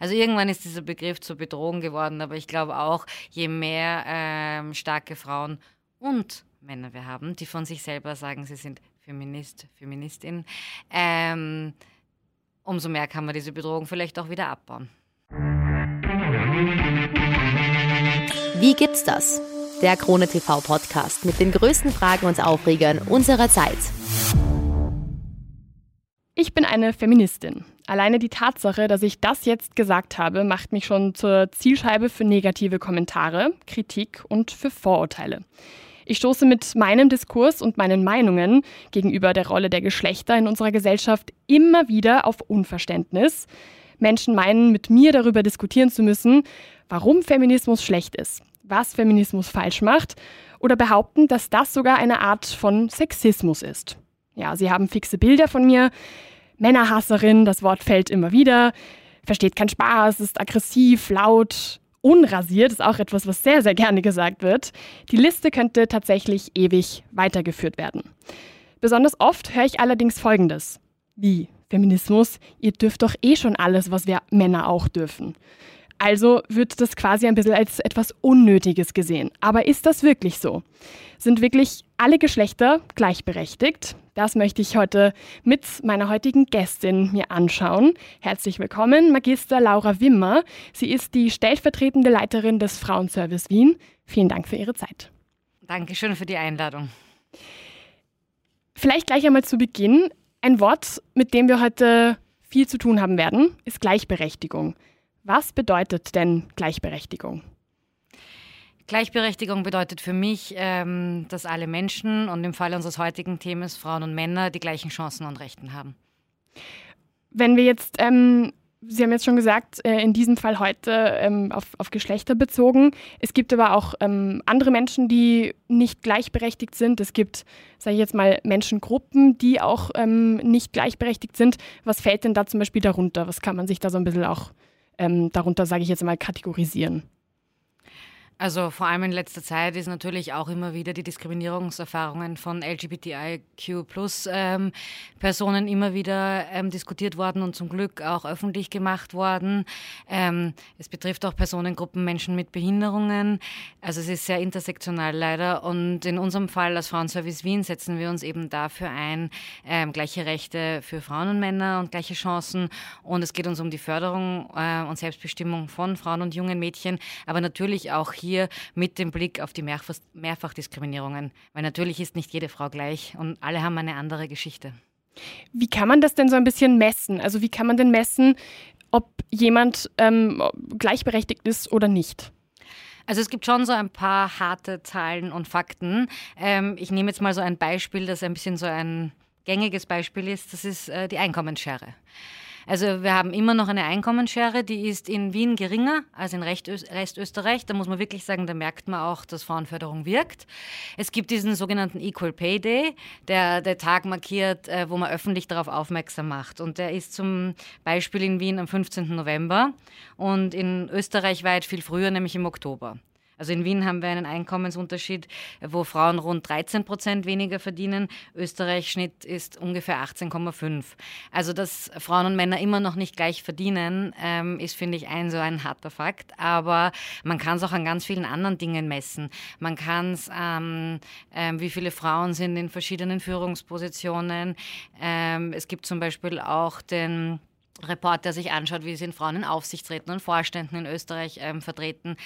Also irgendwann ist dieser Begriff zur Bedrohung geworden, aber ich glaube auch, je mehr ähm, starke Frauen und Männer wir haben, die von sich selber sagen, sie sind Feminist, Feministin, ähm, umso mehr kann man diese Bedrohung vielleicht auch wieder abbauen. Wie gibt's das? Der Krone TV Podcast mit den größten Fragen und Aufregern unserer Zeit. Ich bin eine Feministin. Alleine die Tatsache, dass ich das jetzt gesagt habe, macht mich schon zur Zielscheibe für negative Kommentare, Kritik und für Vorurteile. Ich stoße mit meinem Diskurs und meinen Meinungen gegenüber der Rolle der Geschlechter in unserer Gesellschaft immer wieder auf Unverständnis. Menschen meinen, mit mir darüber diskutieren zu müssen, warum Feminismus schlecht ist, was Feminismus falsch macht oder behaupten, dass das sogar eine Art von Sexismus ist. Ja, sie haben fixe Bilder von mir. Männerhasserin, das Wort fällt immer wieder. Versteht keinen Spaß, ist aggressiv, laut, unrasiert, ist auch etwas, was sehr, sehr gerne gesagt wird. Die Liste könnte tatsächlich ewig weitergeführt werden. Besonders oft höre ich allerdings Folgendes. Wie? Feminismus? Ihr dürft doch eh schon alles, was wir Männer auch dürfen. Also wird das quasi ein bisschen als etwas Unnötiges gesehen. Aber ist das wirklich so? Sind wirklich alle Geschlechter gleichberechtigt? Das möchte ich heute mit meiner heutigen Gästin mir anschauen. Herzlich willkommen, Magister Laura Wimmer. Sie ist die stellvertretende Leiterin des Frauenservice Wien. Vielen Dank für Ihre Zeit. Dankeschön für die Einladung. Vielleicht gleich einmal zu Beginn. Ein Wort, mit dem wir heute viel zu tun haben werden, ist Gleichberechtigung. Was bedeutet denn Gleichberechtigung? Gleichberechtigung bedeutet für mich, ähm, dass alle Menschen und im Fall unseres heutigen Themas Frauen und Männer die gleichen Chancen und Rechten haben. Wenn wir jetzt, ähm, Sie haben jetzt schon gesagt, äh, in diesem Fall heute ähm, auf, auf, Geschlechter bezogen. Es gibt aber auch ähm, andere Menschen, die nicht gleichberechtigt sind. Es gibt, sage ich jetzt mal, Menschengruppen, die auch ähm, nicht gleichberechtigt sind. Was fällt denn da zum Beispiel darunter? Was kann man sich da so ein bisschen auch ähm, darunter, sage ich jetzt mal, kategorisieren? Also vor allem in letzter Zeit ist natürlich auch immer wieder die Diskriminierungserfahrungen von LGBTIQ-Plus-Personen ähm, immer wieder ähm, diskutiert worden und zum Glück auch öffentlich gemacht worden. Ähm, es betrifft auch Personengruppen, Menschen mit Behinderungen. Also es ist sehr intersektional leider. Und in unserem Fall als Frauenservice Wien setzen wir uns eben dafür ein, ähm, gleiche Rechte für Frauen und Männer und gleiche Chancen. Und es geht uns um die Förderung äh, und Selbstbestimmung von Frauen und jungen Mädchen, aber natürlich auch hier hier mit dem Blick auf die Mehrfach Mehrfachdiskriminierungen. Weil natürlich ist nicht jede Frau gleich und alle haben eine andere Geschichte. Wie kann man das denn so ein bisschen messen? Also wie kann man denn messen, ob jemand ähm, gleichberechtigt ist oder nicht? Also es gibt schon so ein paar harte Zahlen und Fakten. Ähm, ich nehme jetzt mal so ein Beispiel, das ein bisschen so ein gängiges Beispiel ist. Das ist äh, die Einkommensschere. Also wir haben immer noch eine Einkommensschere, die ist in Wien geringer als in Restösterreich. Da muss man wirklich sagen, da merkt man auch, dass Frauenförderung wirkt. Es gibt diesen sogenannten Equal Pay Day, der der Tag markiert, äh, wo man öffentlich darauf aufmerksam macht. Und der ist zum Beispiel in Wien am 15. November und in Österreich weit viel früher, nämlich im Oktober. Also in Wien haben wir einen Einkommensunterschied, wo Frauen rund 13 Prozent weniger verdienen. Österreich Schnitt ist ungefähr 18,5. Also dass Frauen und Männer immer noch nicht gleich verdienen, ähm, ist, finde ich, ein so ein harter Fakt. Aber man kann es auch an ganz vielen anderen Dingen messen. Man kann es, ähm, ähm, wie viele Frauen sind in verschiedenen Führungspositionen. Ähm, es gibt zum Beispiel auch den Report, der sich anschaut, wie sind Frauen in Aufsichtsräten und Vorständen in Österreich ähm, vertreten.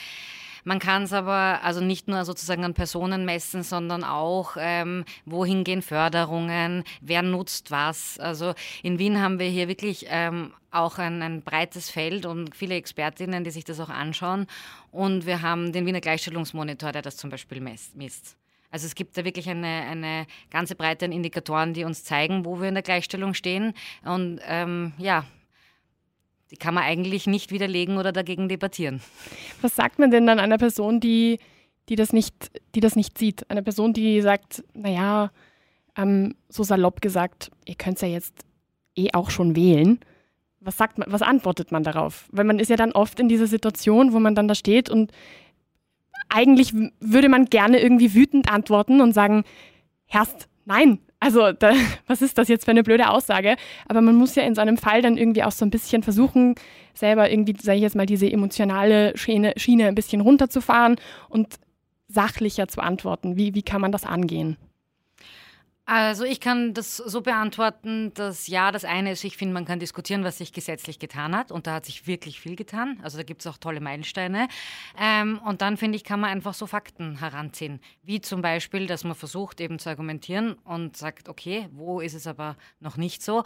Man kann es aber also nicht nur sozusagen an Personen messen, sondern auch, ähm, wohin gehen Förderungen, wer nutzt was. Also in Wien haben wir hier wirklich ähm, auch ein, ein, breites Feld und viele Expertinnen, die sich das auch anschauen. Und wir haben den Wiener Gleichstellungsmonitor, der das zum Beispiel misst. Also es gibt da wirklich eine, eine ganze Breite an Indikatoren, die uns zeigen, wo wir in der Gleichstellung stehen. Und ähm, ja, die kann man eigentlich nicht widerlegen oder dagegen debattieren. Was sagt man denn dann einer Person, die, die, das, nicht, die das nicht sieht? Eine Person, die sagt, naja, ähm, so salopp gesagt, ihr könnt ja jetzt eh auch schon wählen. Was sagt man, was antwortet man darauf? Weil man ist ja dann oft in dieser Situation, wo man dann da steht und eigentlich würde man gerne irgendwie wütend antworten und sagen, Herrst, nein, Also, da, was ist das jetzt für eine blöde Aussage? Aber man muss ja in so einem Fall dann irgendwie auch so ein bisschen versuchen, selber irgendwie, sage ich jetzt mal, diese emotionale Schiene, Schiene ein bisschen runterzufahren und sachlicher zu antworten. Wie, wie kann man das angehen? Also ich kann das so beantworten, dass ja, das eine ist, ich finde, man kann diskutieren, was sich gesetzlich getan hat. Und da hat sich wirklich viel getan. Also da gibt es auch tolle Meilensteine. Ähm, und dann finde ich, kann man einfach so Fakten heranziehen. Wie zum Beispiel, dass man versucht eben zu argumentieren und sagt, okay, wo ist es aber noch nicht so?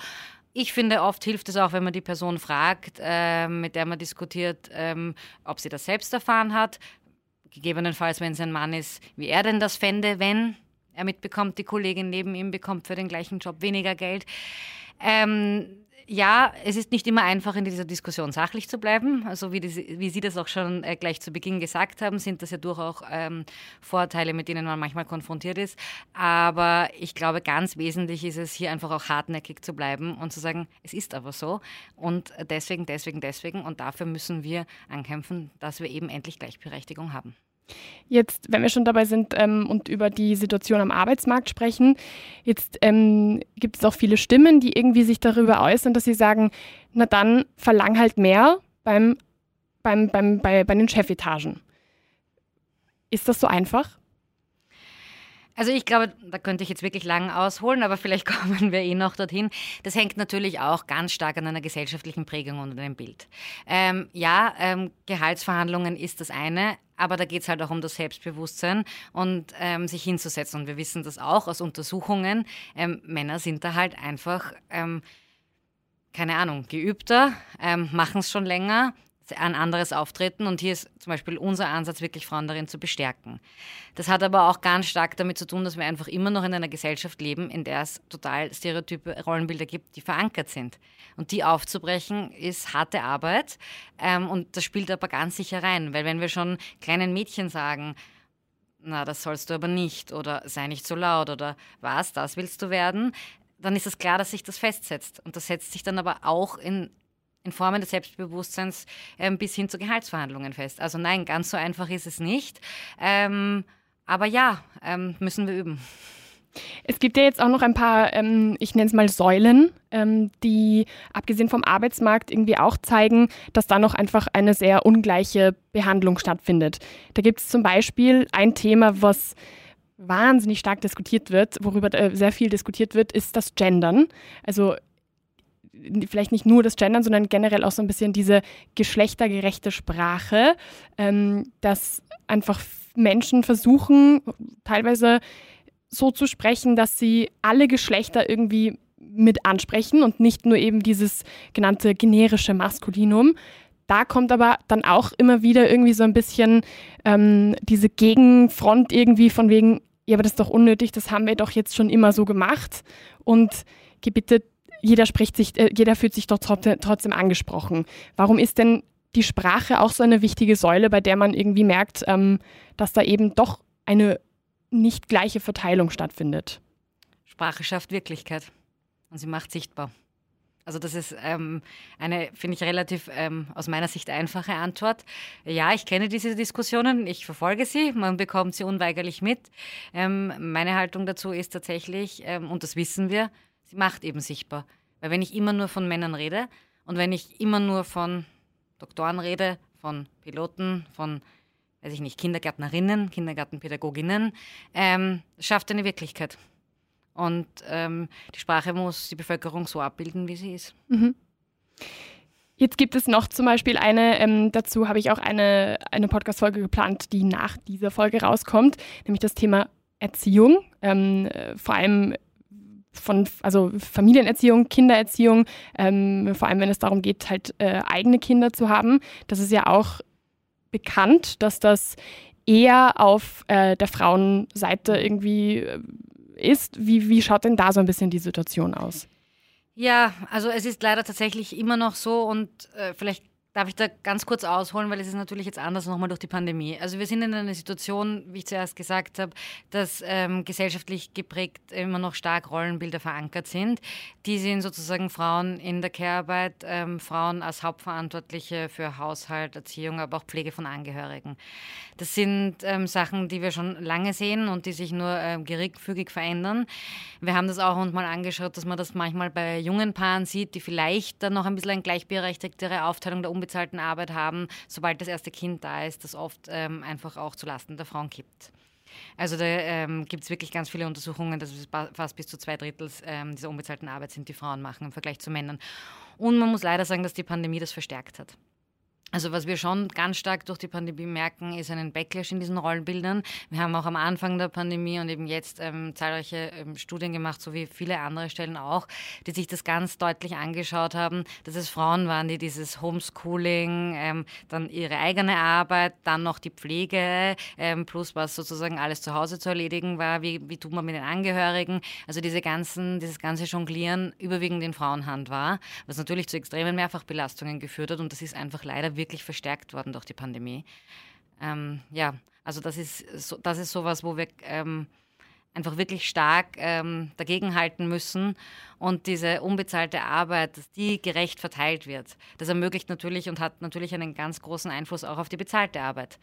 Ich finde, oft hilft es auch, wenn man die Person fragt, äh, mit der man diskutiert, ähm, ob sie das selbst erfahren hat. Gegebenenfalls, wenn es ein Mann ist, wie er denn das fände, wenn er mitbekommt, die Kollegin neben ihm bekommt für den gleichen Job weniger Geld. Ähm, ja, es ist nicht immer einfach, in dieser Diskussion sachlich zu bleiben. Also wie, die, wie Sie das auch schon äh, gleich zu Beginn gesagt haben, sind das ja durchaus ähm, Vorteile, mit denen man manchmal konfrontiert ist. Aber ich glaube, ganz wesentlich ist es, hier einfach auch hartnäckig zu bleiben und zu sagen, es ist aber so. Und deswegen, deswegen, deswegen. Und dafür müssen wir ankämpfen, dass wir eben endlich Gleichberechtigung haben. Jetzt, wenn wir schon dabei sind ähm, und über die Situation am Arbeitsmarkt sprechen, jetzt ähm, gibt es auch viele Stimmen, die irgendwie sich darüber äußern, dass sie sagen, na dann verlang halt mehr beim, beim, beim, bei, bei den Chefetagen. Ist das so einfach? Also ich glaube, da könnte ich jetzt wirklich lang ausholen, aber vielleicht kommen wir eh noch dorthin. Das hängt natürlich auch ganz stark an einer gesellschaftlichen Prägung und einem Bild. Ähm, ja, ähm, Gehaltsverhandlungen ist das eine, aber da geht es halt auch um das Selbstbewusstsein und ähm, sich hinzusetzen. Und wir wissen das auch aus Untersuchungen. Ähm, Männer sind da halt einfach, ähm, keine Ahnung, geübter, ähm, machen es schon länger, ein anderes Auftreten. Und hier ist zum Beispiel unser Ansatz, wirklich Frauen darin zu bestärken. Das hat aber auch ganz stark damit zu tun, dass wir einfach immer noch in einer Gesellschaft leben, in der es total stereotype Rollenbilder gibt, die verankert sind. Und die aufzubrechen, ist harte Arbeit. Ähm, und das spielt aber ganz sicher rein, weil wenn wir schon kleinen Mädchen sagen, na, das sollst du aber nicht oder sei nicht so laut oder was, das willst du werden, dann ist es klar, dass sich das festsetzt. Und das setzt sich dann aber auch in in Formen des Selbstbewusstseins ähm, bis hin zu Gehaltsverhandlungen fest. Also nein, ganz so einfach ist es nicht. Ähm, aber ja, ähm, müssen wir üben. Es gibt ja jetzt auch noch ein paar, ähm, ich nenne es mal Säulen, ähm, die abgesehen vom Arbeitsmarkt irgendwie auch zeigen, dass da noch einfach eine sehr ungleiche Behandlung stattfindet. Da gibt es zum Beispiel ein Thema, was wahnsinnig stark diskutiert wird, worüber äh, sehr viel diskutiert wird, ist das Gendern. Also vielleicht nicht nur das Gendern, sondern generell auch so ein bisschen diese geschlechtergerechte Sprache, ähm, dass einfach Menschen versuchen, teilweise so zu sprechen, dass sie alle Geschlechter irgendwie mit ansprechen und nicht nur eben dieses genannte generische Maskulinum. Da kommt aber dann auch immer wieder irgendwie so ein bisschen ähm, diese Gegenfront irgendwie von wegen, ja, aber das ist doch unnötig, das haben wir doch jetzt schon immer so gemacht und bitte jeder spricht sich, äh, jeder fühlt sich doch trotzdem angesprochen. Warum ist denn die Sprache auch so eine wichtige Säule, bei der man irgendwie merkt, ähm, dass da eben doch eine nicht gleiche Verteilung stattfindet? Sprache schafft Wirklichkeit und sie macht sichtbar. Also das ist ähm, eine, finde ich, relativ ähm, aus meiner Sicht einfache Antwort. Ja, ich kenne diese Diskussionen, ich verfolge sie, man bekommt sie unweigerlich mit. Ähm, meine Haltung dazu ist tatsächlich, ähm, und das wissen wir, sie macht eben sichtbar. Weil wenn ich immer nur von Männern rede und wenn ich immer nur von Doktoren rede, von Piloten, von, weiß ich nicht, Kindergärtnerinnen, Kindergartenpädagoginnen, ähm, schafft eine Wirklichkeit. Und ähm, die Sprache muss die Bevölkerung so abbilden, wie sie ist. Mhm. Jetzt gibt es noch zum Beispiel eine, ähm, dazu habe ich auch eine, eine Podcast-Folge geplant, die nach dieser Folge rauskommt, nämlich das Thema Erziehung. Ähm, äh, vor allem von also Familienerziehung, Kindererziehung, ähm, vor allem wenn es darum geht, halt äh, eigene Kinder zu haben. Das ist ja auch bekannt, dass das eher auf äh, der Frauenseite irgendwie äh, ist. Wie, wie schaut denn da so ein bisschen die Situation aus? Ja, also es ist leider tatsächlich immer noch so und äh, vielleicht Darf ich da ganz kurz ausholen, weil es ist natürlich jetzt anders nochmal durch die Pandemie. Also wir sind in einer Situation, wie ich zuerst gesagt habe, dass ähm, gesellschaftlich geprägt immer noch stark Rollenbilder verankert sind. Die sind sozusagen Frauen in der Care-Arbeit, ähm, Frauen als Hauptverantwortliche für Haushalt, Erziehung, aber auch Pflege von Angehörigen. Das sind ähm, Sachen, die wir schon lange sehen und die sich nur ähm, geringfügig verändern. Wir haben das auch uns mal angeschaut, dass man das manchmal bei jungen Paaren sieht, die vielleicht dann noch ein bisschen eine gleichberechtigtere Aufteilung der Umwelt unbezahlten Arbeit haben, sobald das erste Kind da ist, das oft ähm, einfach auch zulasten der Frauen kippt. Also da ähm, gibt es wirklich ganz viele Untersuchungen, dass fast bis zu zwei Drittel ähm, dieser unbezahlten Arbeit sind, die Frauen machen im Vergleich zu Männern. Und man muss leider sagen, dass die Pandemie das verstärkt hat. Also was wir schon ganz stark durch die Pandemie merken, ist einen Backlash in diesen Rollenbildern. Wir haben auch am Anfang der Pandemie und eben jetzt ähm, zahlreiche ähm, Studien gemacht, so wie viele andere Stellen auch, die sich das ganz deutlich angeschaut haben, dass es Frauen waren, die dieses Homeschooling, ähm, dann ihre eigene Arbeit, dann noch die Pflege, ähm, plus was sozusagen alles zu Hause zu erledigen war, wie, wie tut man mit den Angehörigen, also diese ganzen, dieses ganze Jonglieren überwiegend in Frauenhand war, was natürlich zu extremen Mehrfachbelastungen geführt hat und das ist einfach leider wirklich verstärkt worden durch die Pandemie. Ähm, ja, also das ist, so, das ist sowas, wo wir ähm, einfach wirklich stark ähm, dagegenhalten müssen und diese unbezahlte Arbeit, dass die gerecht verteilt wird. Das ermöglicht natürlich und hat natürlich einen ganz großen Einfluss auch auf die bezahlte Arbeit.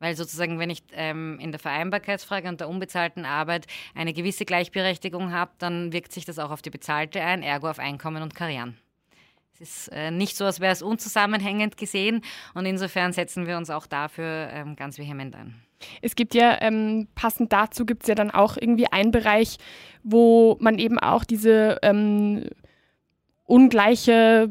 Weil sozusagen, wenn ich ähm, in der Vereinbarkeitsfrage und der unbezahlten Arbeit eine gewisse Gleichberechtigung habe, dann wirkt sich das auch auf die bezahlte ein, ergo auf Einkommen und Karrieren. Es ist äh, nicht so, als wäre es unzusammenhängend gesehen und insofern setzen wir uns auch dafür ähm, ganz vehement ein. Es gibt ja, ähm, passend dazu gibt es ja dann auch irgendwie einen Bereich, wo man eben auch diese ähm, ungleiche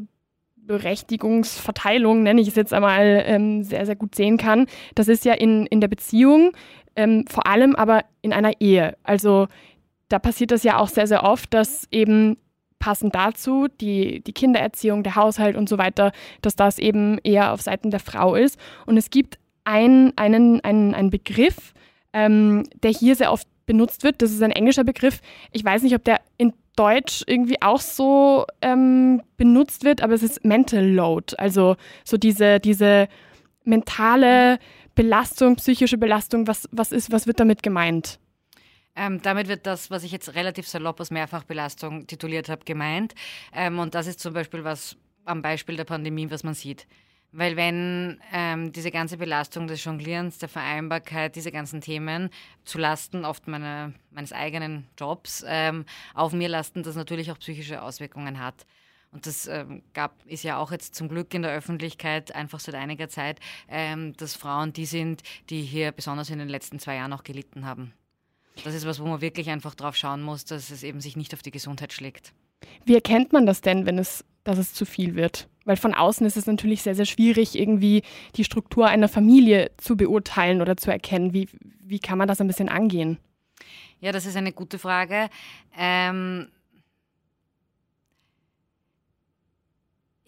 Berechtigungsverteilung, nenne ich es jetzt einmal, ähm, sehr, sehr gut sehen kann. Das ist ja in, in der Beziehung, ähm, vor allem aber in einer Ehe. Also da passiert das ja auch sehr, sehr oft, dass eben passend dazu die, die Kindererziehung, der Haushalt und so weiter, dass das eben eher auf Seiten der Frau ist. Und es gibt ein, einen, einen, einen Begriff, ähm, der hier sehr oft benutzt wird. Das ist ein englischer Begriff. Ich weiß nicht, ob der in Deutsch irgendwie auch so ähm, benutzt wird, aber es ist Mental Load. Also so diese, diese mentale Belastung, psychische Belastung. Was, was, ist, was wird damit gemeint? Ähm, damit wird das, was ich jetzt relativ salopp als Mehrfachbelastung tituliert habe, gemeint. Ähm, und das ist zum Beispiel was am Beispiel der Pandemie, was man sieht. Weil wenn ähm, diese ganze Belastung des Jonglierens, der Vereinbarkeit, diese ganzen Themen zulasten oft meine, meines eigenen Jobs ähm, auf mir lasten, das natürlich auch psychische Auswirkungen hat. Und das ähm, gab, ist ja auch jetzt zum Glück in der Öffentlichkeit einfach seit einiger Zeit, ähm, dass Frauen die sind, die hier besonders in den letzten zwei Jahren auch gelitten haben. Das ist was, wo man wirklich einfach drauf schauen muss, dass es eben sich nicht auf die Gesundheit schlägt. Wie erkennt man das denn, wenn es, dass es zu viel wird? Weil von außen ist es natürlich sehr, sehr schwierig, irgendwie die Struktur einer Familie zu beurteilen oder zu erkennen. Wie, wie kann man das ein bisschen angehen? Ja, das ist eine gute Frage. Ähm,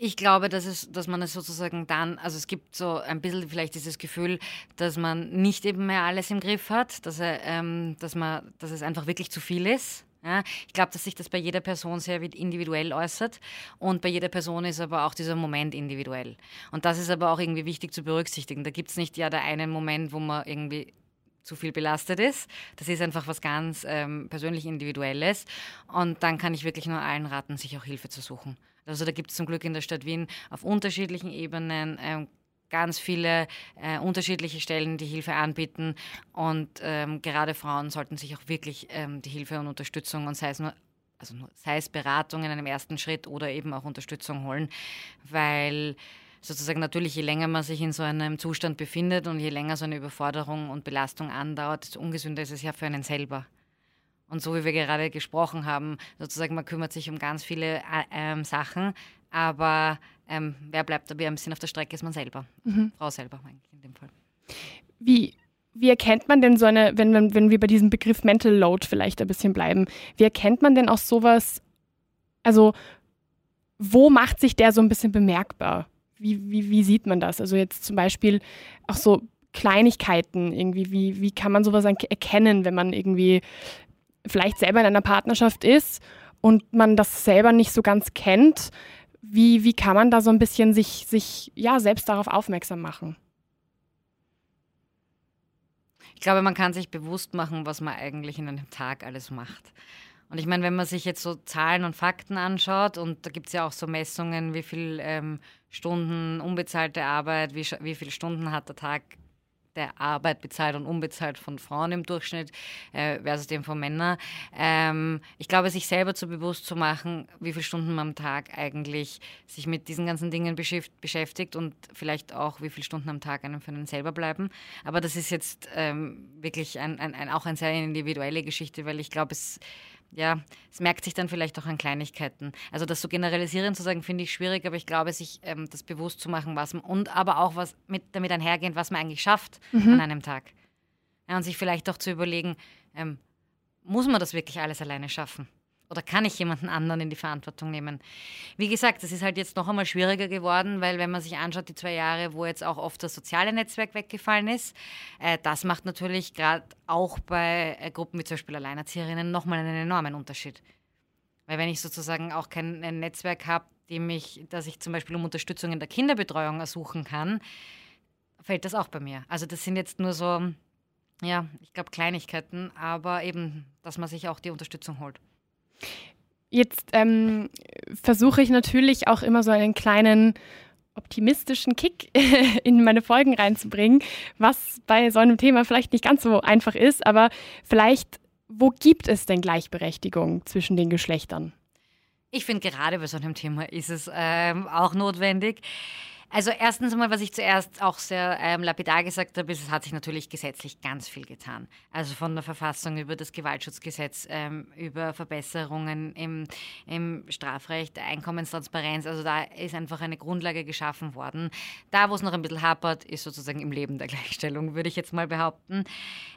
Ich glaube, dass, es, dass man es sozusagen dann, also es gibt so ein bisschen vielleicht dieses Gefühl, dass man nicht eben mehr alles im Griff hat, dass, er, ähm, dass, man, dass es einfach wirklich zu viel ist. Ja, ich glaube, dass sich das bei jeder Person sehr individuell äußert und bei jeder Person ist aber auch dieser Moment individuell. Und das ist aber auch irgendwie wichtig zu berücksichtigen. Da gibt es nicht ja der einen Moment, wo man irgendwie zu viel belastet ist. Das ist einfach was ganz ähm, persönlich Individuelles. Und dann kann ich wirklich nur allen raten, sich auch Hilfe zu suchen. Also da gibt es zum Glück in der Stadt Wien auf unterschiedlichen Ebenen ähm, ganz viele äh, unterschiedliche Stellen, die Hilfe anbieten. Und ähm, gerade Frauen sollten sich auch wirklich ähm, die Hilfe und Unterstützung und sei es nur also nur, sei es Beratung in einem ersten Schritt oder eben auch Unterstützung holen, weil sozusagen natürlich, je länger man sich in so einem Zustand befindet und je länger so eine Überforderung und Belastung andauert, desto ungesünder ist es ja für einen selber. Und so wie wir gerade gesprochen haben, sozusagen, man kümmert sich um ganz viele äh, ähm, Sachen, aber ähm, wer bleibt dabei ein bisschen auf der Strecke, ist man selber. Mhm. Frau selber eigentlich in dem Fall. Wie, wie erkennt man denn so eine, wenn, wenn, wenn wir bei diesem Begriff Mental Load vielleicht ein bisschen bleiben, wie erkennt man denn auch sowas, also wo macht sich der so ein bisschen bemerkbar? Wie, wie, wie sieht man das? Also jetzt zum Beispiel auch so Kleinigkeiten irgendwie, wie, wie kann man sowas erkennen, wenn man irgendwie vielleicht selber in einer Partnerschaft ist und man das selber nicht so ganz kennt, Wie, wie kann man da so ein bisschen sich, sich ja, selbst darauf aufmerksam machen? Ich glaube, man kann sich bewusst machen, was man eigentlich in einem Tag alles macht. Und ich meine, wenn man sich jetzt so Zahlen und Fakten anschaut, und da gibt es ja auch so Messungen, wie viele ähm, Stunden unbezahlte Arbeit, wie, wie viele Stunden hat der Tag der Arbeit bezahlt und unbezahlt von Frauen im Durchschnitt äh, versus dem von Männern. Ähm, ich glaube, sich selber zu bewusst zu machen, wie viele Stunden man am Tag eigentlich sich mit diesen ganzen Dingen beschäftigt und vielleicht auch, wie viele Stunden am Tag einem für einen selber bleiben. Aber das ist jetzt ähm, wirklich ein, ein, ein, auch eine sehr individuelle Geschichte, weil ich glaube, es ja, es merkt sich dann vielleicht auch an Kleinigkeiten. Also das so generalisieren zu sagen, finde ich schwierig, aber ich glaube, sich ähm, das bewusst zu machen, was man, und aber auch was mit, damit einhergehend, was man eigentlich schafft mhm. an einem Tag. Ja, und sich vielleicht auch zu überlegen, ähm, muss man das wirklich alles alleine schaffen? Oder kann ich jemanden anderen in die Verantwortung nehmen? Wie gesagt, das ist halt jetzt noch einmal schwieriger geworden, weil wenn man sich anschaut, die zwei Jahre, wo jetzt auch oft das soziale Netzwerk weggefallen ist, äh, das macht natürlich gerade auch bei äh, Gruppen wie zum Beispiel Alleinerzieherinnen nochmal einen enormen Unterschied. Weil wenn ich sozusagen auch kein Netzwerk habe, mich, dass ich zum Beispiel um Unterstützung in der Kinderbetreuung ersuchen kann, fällt das auch bei mir. Also das sind jetzt nur so, ja, ich glaube Kleinigkeiten, aber eben, dass man sich auch die Unterstützung holt. Jetzt ähm, versuche ich natürlich auch immer so einen kleinen optimistischen Kick in meine Folgen reinzubringen, was bei so einem Thema vielleicht nicht ganz so einfach ist, aber vielleicht, wo gibt es denn Gleichberechtigung zwischen den Geschlechtern? Ich finde, gerade bei so einem Thema ist es ähm, auch notwendig. Also erstens einmal, was ich zuerst auch sehr ähm, lapidar gesagt habe, ist, es hat sich natürlich gesetzlich ganz viel getan. Also von der Verfassung über das Gewaltschutzgesetz, ähm, über Verbesserungen im, im Strafrecht, Einkommenstransparenz. Also da ist einfach eine Grundlage geschaffen worden. Da, wo es noch ein bisschen hapert, ist sozusagen im Leben der Gleichstellung, würde ich jetzt mal behaupten.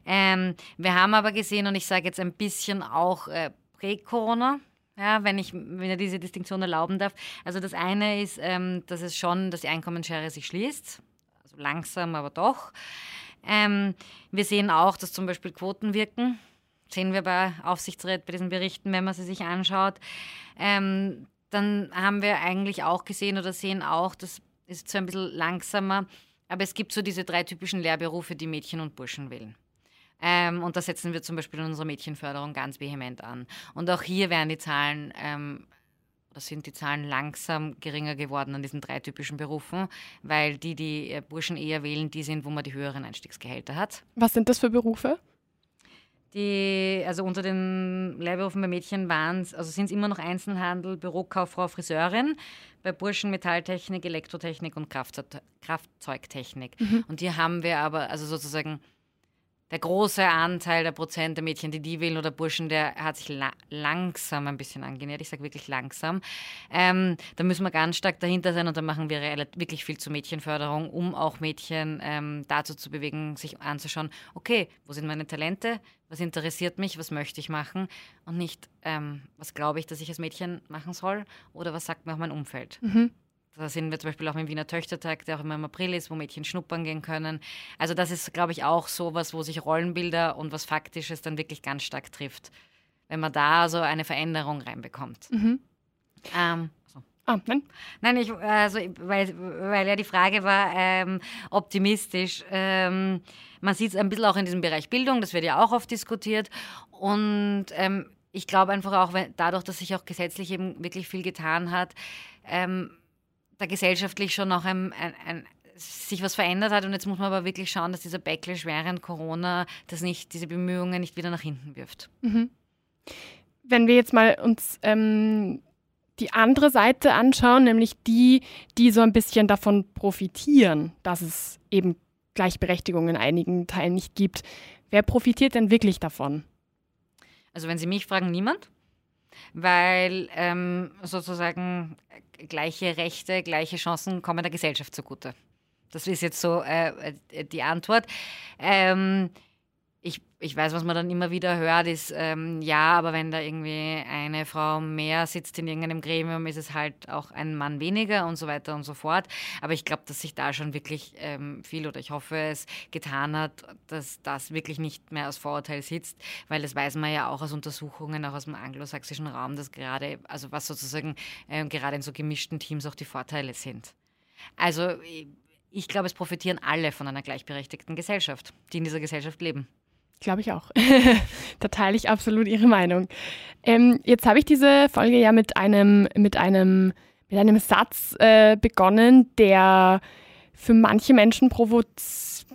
Ähm, wir haben aber gesehen, und ich sage jetzt ein bisschen auch äh, Prä-Corona, ja, wenn ich mir diese Distinktion erlauben darf. Also das eine ist, ähm, dass es schon, dass die Einkommensschere sich schließt. Also langsam, aber doch. Ähm, wir sehen auch, dass zum Beispiel Quoten wirken. Sehen wir bei Aufsichtsräten, bei diesen Berichten, wenn man sie sich anschaut. Ähm, dann haben wir eigentlich auch gesehen oder sehen auch, das ist zwar ein bisschen langsamer, aber es gibt so diese drei typischen Lehrberufe, die Mädchen und Burschen wählen. Ähm, und da setzen wir zum Beispiel in unserer Mädchenförderung ganz vehement an. Und auch hier werden die Zahlen ähm, oder sind die Zahlen langsam geringer geworden an diesen drei typischen Berufen, weil die, die äh, Burschen eher wählen, die sind, wo man die höheren Einstiegsgehälter hat. Was sind das für Berufe? Die, also unter den Lehrberufen bei Mädchen waren es, also sind es immer noch Einzelhandel, Bürokauffrau, Friseurin, bei Burschen Metalltechnik, Elektrotechnik und Kraftzeugtechnik. Mhm. Und hier haben wir aber, also sozusagen der große Anteil der Prozent der Mädchen, die die wählen oder Burschen, der hat sich la langsam ein bisschen angenähert. Ich sage wirklich langsam. Ähm, da müssen wir ganz stark dahinter sein und da machen wir wirklich viel zur Mädchenförderung, um auch Mädchen ähm, dazu zu bewegen, sich anzuschauen, okay, wo sind meine Talente, was interessiert mich, was möchte ich machen und nicht, ähm, was glaube ich, dass ich als Mädchen machen soll oder was sagt mir auch mein Umfeld. Mhm. Da sind wir zum Beispiel auch im Wiener Töchtertag, der auch immer im April ist, wo Mädchen schnuppern gehen können. Also das ist, glaube ich, auch so was, wo sich Rollenbilder und was Faktisches dann wirklich ganz stark trifft. Wenn man da so eine Veränderung reinbekommt. Mhm. Ähm, so. Ah, nein? Nein, ich, also, weil, weil ja die Frage war, ähm, optimistisch. Ähm, man sieht es ein bisschen auch in diesem Bereich Bildung, das wird ja auch oft diskutiert. Und ähm, ich glaube einfach auch, wenn, dadurch, dass sich auch gesetzlich eben wirklich viel getan hat, ähm, da gesellschaftlich schon noch ein, ein, ein, sich was verändert hat. Und jetzt muss man aber wirklich schauen, dass dieser Backlash während Corona das nicht, diese Bemühungen nicht wieder nach hinten wirft. Mhm. Wenn wir jetzt mal uns ähm, die andere Seite anschauen, nämlich die, die so ein bisschen davon profitieren, dass es eben Gleichberechtigung in einigen Teilen nicht gibt. Wer profitiert denn wirklich davon? Also wenn Sie mich fragen, niemand weil ähm, sozusagen gleiche Rechte, gleiche Chancen kommen der Gesellschaft zugute. Das ist jetzt so äh, die Antwort. Ähm, ich, ich weiß, was man dann immer wieder hört, ist, ähm, ja, aber wenn da irgendwie eine Frau mehr sitzt in irgendeinem Gremium, ist es halt auch ein Mann weniger und so weiter und so fort. Aber ich glaube, dass sich da schon wirklich ähm, viel oder ich hoffe es getan hat, dass das wirklich nicht mehr als Vorurteil sitzt, weil das weiß man ja auch aus Untersuchungen, auch aus dem anglosächsischen Raum, dass gerade, also was sozusagen ähm, gerade in so gemischten Teams auch die Vorteile sind. Also ich glaube, es profitieren alle von einer gleichberechtigten Gesellschaft, die in dieser Gesellschaft leben. Glaube ich auch. da teile ich absolut Ihre Meinung. Ähm, jetzt habe ich diese Folge ja mit einem, mit einem, mit einem Satz äh, begonnen, der für manche Menschen provo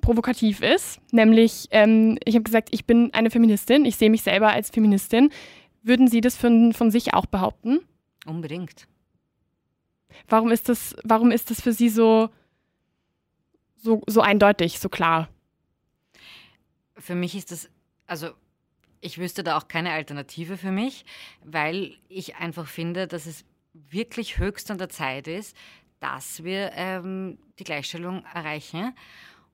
provokativ ist. Nämlich, ähm, ich habe gesagt, ich bin eine Feministin, ich sehe mich selber als Feministin. Würden Sie das von, von sich auch behaupten? Unbedingt. Warum ist das, warum ist das für Sie so, so, so eindeutig, so klar? Für mich ist das, also ich wüsste da auch keine Alternative für mich, weil ich einfach finde, dass es wirklich höchst an der Zeit ist, dass wir ähm, die Gleichstellung erreichen.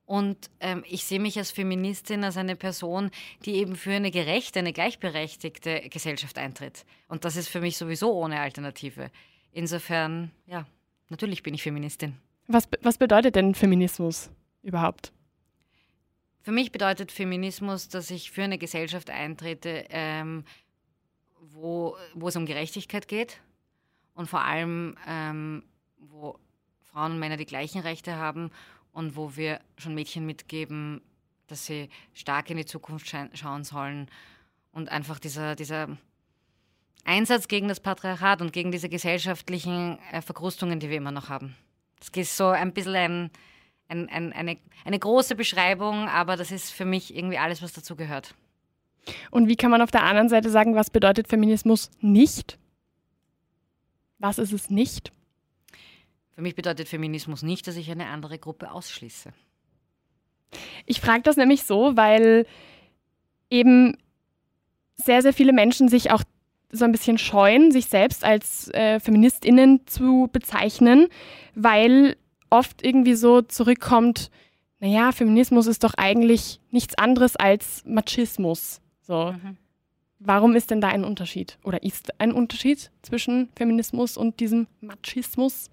Und ähm, ich sehe mich als Feministin, als eine Person, die eben für eine gerechte, eine gleichberechtigte Gesellschaft eintritt. Und das ist für mich sowieso ohne Alternative. Insofern, ja, natürlich bin ich Feministin. Was, was bedeutet denn Feminismus überhaupt? Für mich bedeutet Feminismus, dass ich für eine Gesellschaft eintrete, ähm, wo, wo es um Gerechtigkeit geht und vor allem, ähm, wo Frauen und Männer die gleichen Rechte haben und wo wir schon Mädchen mitgeben, dass sie stark in die Zukunft schauen sollen und einfach dieser, dieser Einsatz gegen das Patriarchat und gegen diese gesellschaftlichen äh, Verkrustungen, die wir immer noch haben. Das ist so ein bisschen ein ein, ein, eine, eine große Beschreibung, aber das ist für mich irgendwie alles, was dazu gehört. Und wie kann man auf der anderen Seite sagen, was bedeutet Feminismus nicht? Was ist es nicht? Für mich bedeutet Feminismus nicht, dass ich eine andere Gruppe ausschließe. Ich frage das nämlich so, weil eben sehr, sehr viele Menschen sich auch so ein bisschen scheuen, sich selbst als äh, Feministinnen zu bezeichnen, weil oft irgendwie so zurückkommt, naja, Feminismus ist doch eigentlich nichts anderes als Machismus. So. Mhm. Warum ist denn da ein Unterschied? Oder ist ein Unterschied zwischen Feminismus und diesem Machismus?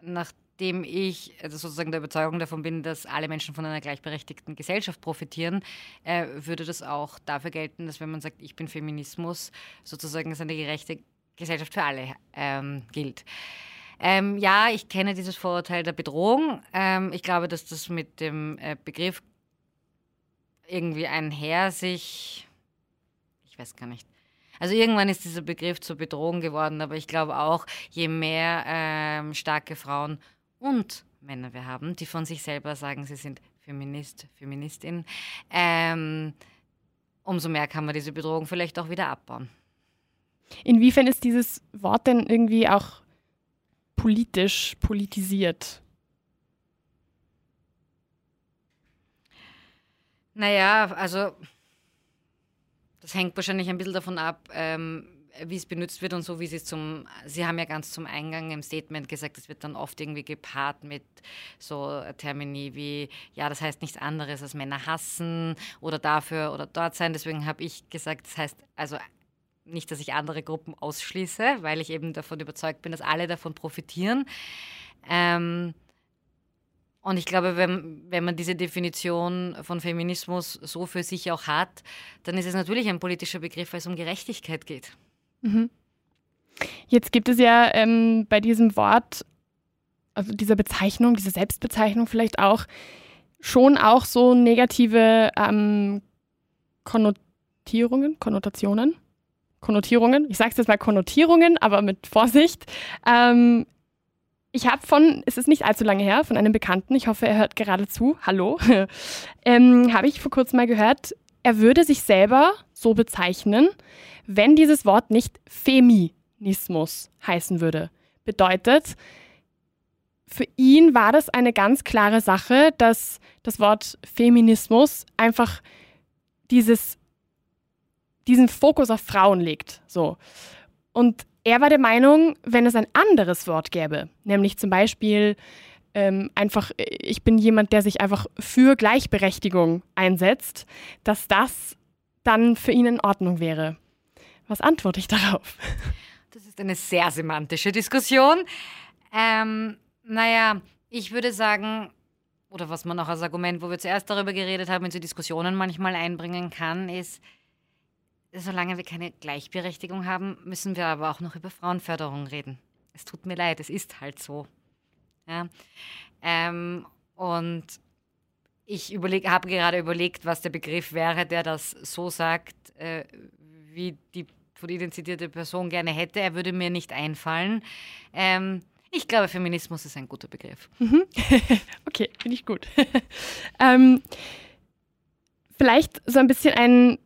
Nachdem ich also sozusagen der Überzeugung davon bin, dass alle Menschen von einer gleichberechtigten Gesellschaft profitieren, äh, würde das auch dafür gelten, dass wenn man sagt, ich bin Feminismus, sozusagen als eine gerechte Gesellschaft für alle ähm, gilt. Ähm, ja, ich kenne dieses Vorurteil der Bedrohung. Ähm, ich glaube, dass das mit dem äh, Begriff irgendwie einher sich, ich weiß gar nicht. Also irgendwann ist dieser Begriff zur Bedrohung geworden, aber ich glaube auch, je mehr ähm, starke Frauen und Männer wir haben, die von sich selber sagen, sie sind Feminist, Feministin, ähm, umso mehr kann man diese Bedrohung vielleicht auch wieder abbauen. Inwiefern ist dieses Wort denn irgendwie auch politisch politisiert? Naja, also das hängt wahrscheinlich ein bisschen davon ab, ähm, wie es benutzt wird und so, wie Sie es zum, Sie haben ja ganz zum Eingang im Statement gesagt, es wird dann oft irgendwie gepaart mit so Termini wie, ja, das heißt nichts anderes als Männer hassen oder dafür oder dort sein. Deswegen habe ich gesagt, das heißt also nicht, dass ich andere Gruppen ausschließe, weil ich eben davon überzeugt bin, dass alle davon profitieren. Ähm, und ich glaube, wenn, wenn man diese Definition von Feminismus so für sich auch hat, dann ist es natürlich ein politischer Begriff, weil es um Gerechtigkeit geht. Mhm. Jetzt gibt es ja ähm, bei diesem Wort, also dieser Bezeichnung, dieser Selbstbezeichnung vielleicht auch, schon auch so negative ähm, Konnotierungen, Konnotationen. Konnotierungen. Ich sage es jetzt mal Konnotierungen, aber mit Vorsicht. Ähm, ich habe von, es ist nicht allzu lange her, von einem Bekannten, ich hoffe, er hört gerade zu, hallo, ähm, habe ich vor kurzem mal gehört, er würde sich selber so bezeichnen, wenn dieses Wort nicht Feminismus heißen würde. Bedeutet, für ihn war das eine ganz klare Sache, dass das Wort Feminismus einfach dieses diesen Fokus auf Frauen legt. So. Und er war der Meinung, wenn es ein anderes Wort gäbe, nämlich zum Beispiel ähm, einfach, ich bin jemand, der sich einfach für Gleichberechtigung einsetzt, dass das dann für ihn in Ordnung wäre. Was antworte ich darauf? Das ist eine sehr semantische Diskussion. Ähm, naja, ich würde sagen, oder was man auch als Argument, wo wir zuerst darüber geredet haben, in so Diskussionen manchmal einbringen kann, ist, solange wir keine Gleichberechtigung haben, müssen wir aber auch noch über Frauenförderung reden. Es tut mir leid, es ist halt so. Ja? Ähm, und ich habe gerade überlegt, was der Begriff wäre, der das so sagt, äh, wie die von Ihnen zitierte Person gerne hätte. Er würde mir nicht einfallen. Ähm, ich glaube, Feminismus ist ein guter Begriff. Mhm. okay, finde ich gut. ähm, vielleicht so ein bisschen ein,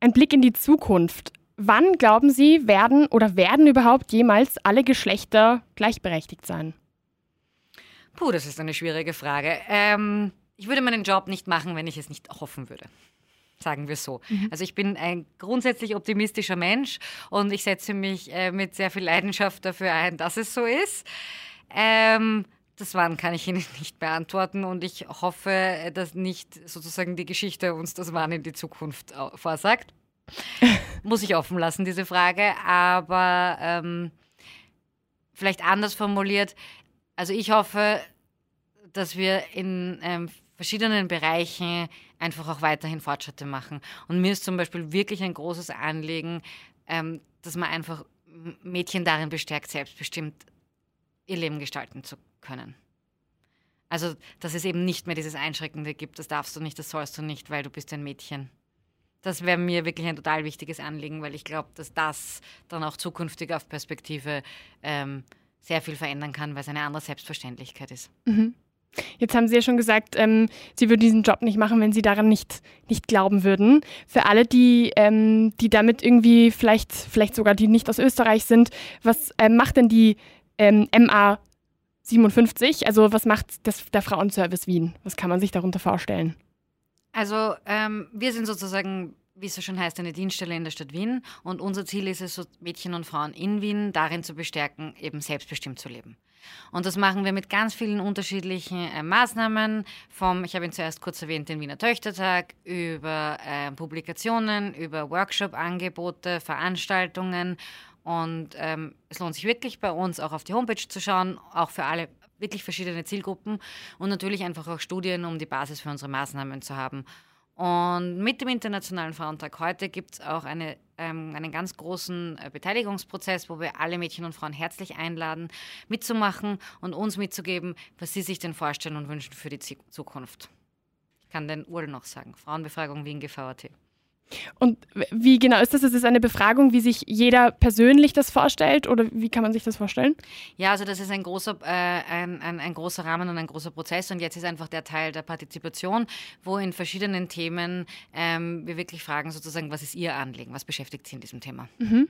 ein Blick in die Zukunft. Wann glauben Sie, werden oder werden überhaupt jemals alle Geschlechter gleichberechtigt sein? Puh, das ist eine schwierige Frage. Ähm, ich würde meinen Job nicht machen, wenn ich es nicht hoffen würde sagen wir so. Mhm. Also ich bin ein grundsätzlich optimistischer Mensch und ich setze mich äh, mit sehr viel Leidenschaft dafür ein, dass es so ist. Ähm, das Wann kann ich Ihnen nicht beantworten und ich hoffe, dass nicht sozusagen die Geschichte uns das Wann in die Zukunft vorsagt. Muss ich offen lassen, diese Frage. Aber ähm, vielleicht anders formuliert. Also ich hoffe, dass wir in ähm, verschiedenen Bereichen einfach auch weiterhin Fortschritte machen. Und mir ist zum Beispiel wirklich ein großes Anliegen, ähm, dass man einfach Mädchen darin bestärkt, selbstbestimmt ihr Leben gestalten zu können. Also, dass es eben nicht mehr dieses Einschränkende gibt, das darfst du nicht, das sollst du nicht, weil du bist ein Mädchen. Das wäre mir wirklich ein total wichtiges Anliegen, weil ich glaube, dass das dann auch zukünftig auf Perspektive ähm, sehr viel verändern kann, weil es eine andere Selbstverständlichkeit ist. Mhm. Jetzt haben Sie ja schon gesagt, ähm, Sie würden diesen Job nicht machen, wenn Sie daran nicht, nicht glauben würden. Für alle, die, ähm, die damit irgendwie vielleicht, vielleicht sogar die nicht aus Österreich sind, was ähm, macht denn die MA 57? Also was macht das, der Frauenservice Wien? Was kann man sich darunter vorstellen? Also ähm, wir sind sozusagen wie es so schon heißt, eine Dienststelle in der Stadt Wien. Und unser Ziel ist es, Mädchen und Frauen in Wien darin zu bestärken, eben selbstbestimmt zu leben. Und das machen wir mit ganz vielen unterschiedlichen äh, Maßnahmen, vom, ich habe ihn zuerst kurz erwähnt, den Wiener Töchtertag, über äh, Publikationen, über Workshop-Angebote, Veranstaltungen. Und ähm, es lohnt sich wirklich bei uns auch auf die Homepage zu schauen, auch für alle wirklich verschiedene Zielgruppen und natürlich einfach auch Studien, um die Basis für unsere Maßnahmen zu haben. Und mit dem Internationalen Frauentag heute gibt es auch eine, ähm, einen ganz großen äh, Beteiligungsprozess, wo wir alle Mädchen und Frauen herzlich einladen, mitzumachen und uns mitzugeben, was sie sich denn vorstellen und wünschen für die Zukunft. Ich kann den URL noch sagen, Frauenbefragung Wien GVAT. Und wie genau ist das? Ist es eine Befragung, wie sich jeder persönlich das vorstellt oder wie kann man sich das vorstellen? Ja, also das ist ein großer, äh, ein, ein, ein, großer Rahmen und ein großer Prozess und jetzt ist einfach der Teil der Partizipation, wo in verschiedenen Themen ähm, wir wirklich fragen sozusagen, was ist Ihr Anliegen, was beschäftigt Sie in diesem Thema? Mhm.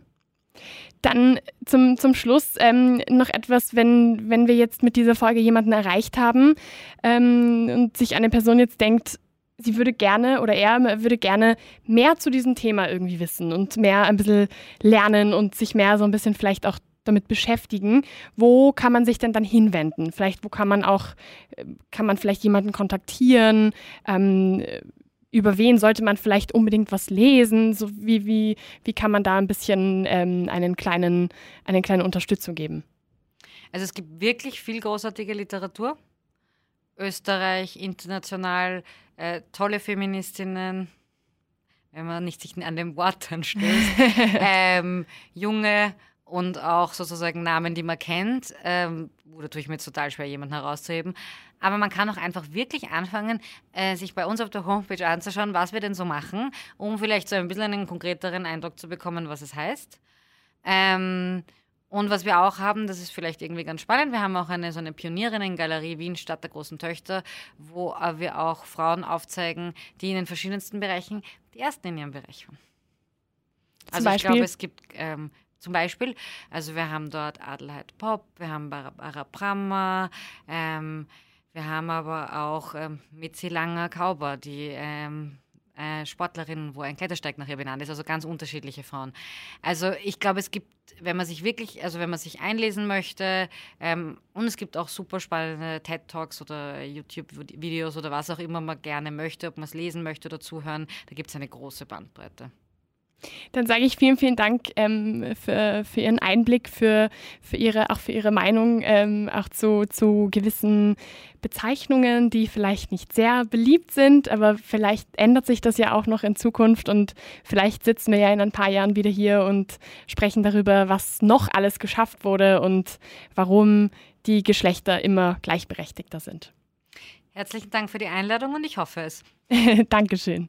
Dann zum, zum Schluss ähm, noch etwas, wenn, wenn wir jetzt mit dieser Folge jemanden erreicht haben ähm, und sich eine Person jetzt denkt, sie würde gerne oder er würde gerne mehr zu diesem Thema irgendwie wissen und mehr ein bisschen lernen und sich mehr so ein bisschen vielleicht auch damit beschäftigen. Wo kann man sich denn dann hinwenden? Vielleicht, wo kann man auch, kann man vielleicht jemanden kontaktieren? Ähm, über wen sollte man vielleicht unbedingt was lesen? So wie, wie, wie kann man da ein bisschen ähm, einen kleinen, eine kleine Unterstützung geben? Also es gibt wirklich viel großartige Literatur. Österreich, international, äh, tolle Feministinnen, wenn man nicht sich an den Worten stößt, ähm, junge und auch sozusagen Namen, die man kennt. Ähm, oder tue ich mir total schwer, jemanden herauszuheben. Aber man kann auch einfach wirklich anfangen, äh, sich bei uns auf der Homepage anzuschauen, was wir denn so machen, um vielleicht so ein bisschen einen konkreteren Eindruck zu bekommen, was es heißt. Ähm, und was wir auch haben, das ist vielleicht irgendwie ganz spannend, wir haben auch eine so eine Pionierinnen-Galerie Wien Stadt der großen Töchter, wo äh, wir auch Frauen aufzeigen, die in den verschiedensten Bereichen die ersten in ihrem Bereich waren. Also ich glaube, es gibt ähm, zum Beispiel, also wir haben dort Adelheid Pop, wir haben Barbara Brammer, ähm, wir haben aber auch ähm, Mitzi Langer-Kauber, die ähm, äh, Sportlerin, wo ein Klettersteig nach ihr benannt ist, also ganz unterschiedliche Frauen. Also ich glaube, es gibt, wenn man sich wirklich, also wenn man sich einlesen möchte, ähm, und es gibt auch super spannende TED-Talks oder YouTube-Videos oder was auch immer man gerne möchte, ob man es lesen möchte oder zuhören, da gibt es eine große Bandbreite. Dann sage ich vielen, vielen Dank ähm, für, für Ihren Einblick, für, für Ihre, auch für Ihre Meinung, ähm, auch zu, zu gewissen Bezeichnungen, die vielleicht nicht sehr beliebt sind, aber vielleicht ändert sich das ja auch noch in Zukunft und vielleicht sitzen wir ja in ein paar Jahren wieder hier und sprechen darüber, was noch alles geschafft wurde und warum die Geschlechter immer gleichberechtigter sind. Herzlichen Dank für die Einladung und ich hoffe es. Dankeschön.